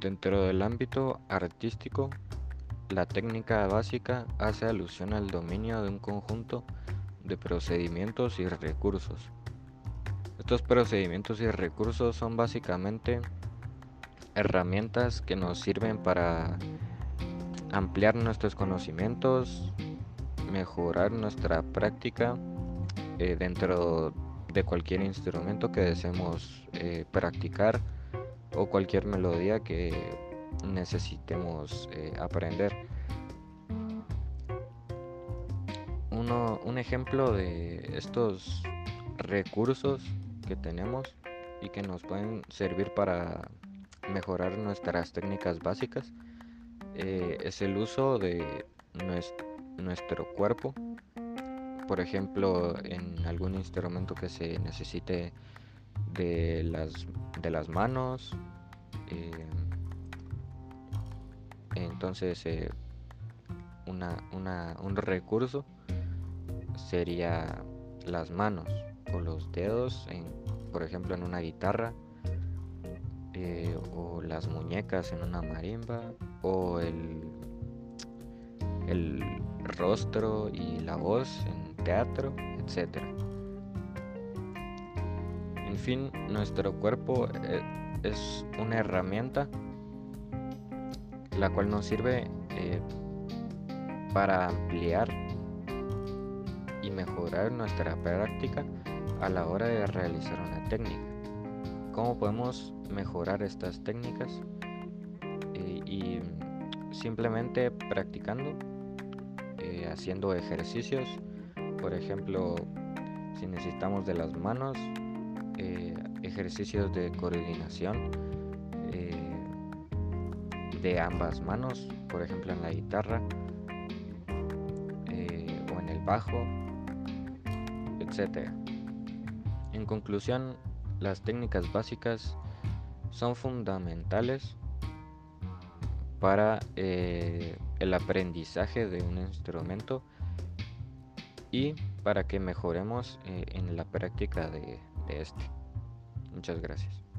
Dentro del ámbito artístico, la técnica básica hace alusión al dominio de un conjunto de procedimientos y recursos. Estos procedimientos y recursos son básicamente herramientas que nos sirven para ampliar nuestros conocimientos, mejorar nuestra práctica eh, dentro de cualquier instrumento que deseemos eh, practicar o cualquier melodía que necesitemos eh, aprender. Uno, un ejemplo de estos recursos que tenemos y que nos pueden servir para mejorar nuestras técnicas básicas eh, es el uso de nuestro cuerpo por ejemplo en algún instrumento que se necesite de las, de las manos eh, entonces eh, un recurso sería las manos o los dedos por ejemplo en una guitarra eh, o las muñecas en una marimba o el, el rostro y la voz en teatro, etcétera. En fin, nuestro cuerpo eh, es una herramienta la cual nos sirve eh, para ampliar y mejorar nuestra práctica a la hora de realizar una técnica. ¿Cómo podemos mejorar estas técnicas? Eh, y simplemente practicando, haciendo ejercicios, por ejemplo, si necesitamos de las manos, eh, ejercicios de coordinación de ambas manos, por ejemplo en la guitarra o en el bajo, etc. En conclusión, las técnicas básicas son fundamentales para eh, el aprendizaje de un instrumento y para que mejoremos eh, en la práctica de, este. Muchas gracias.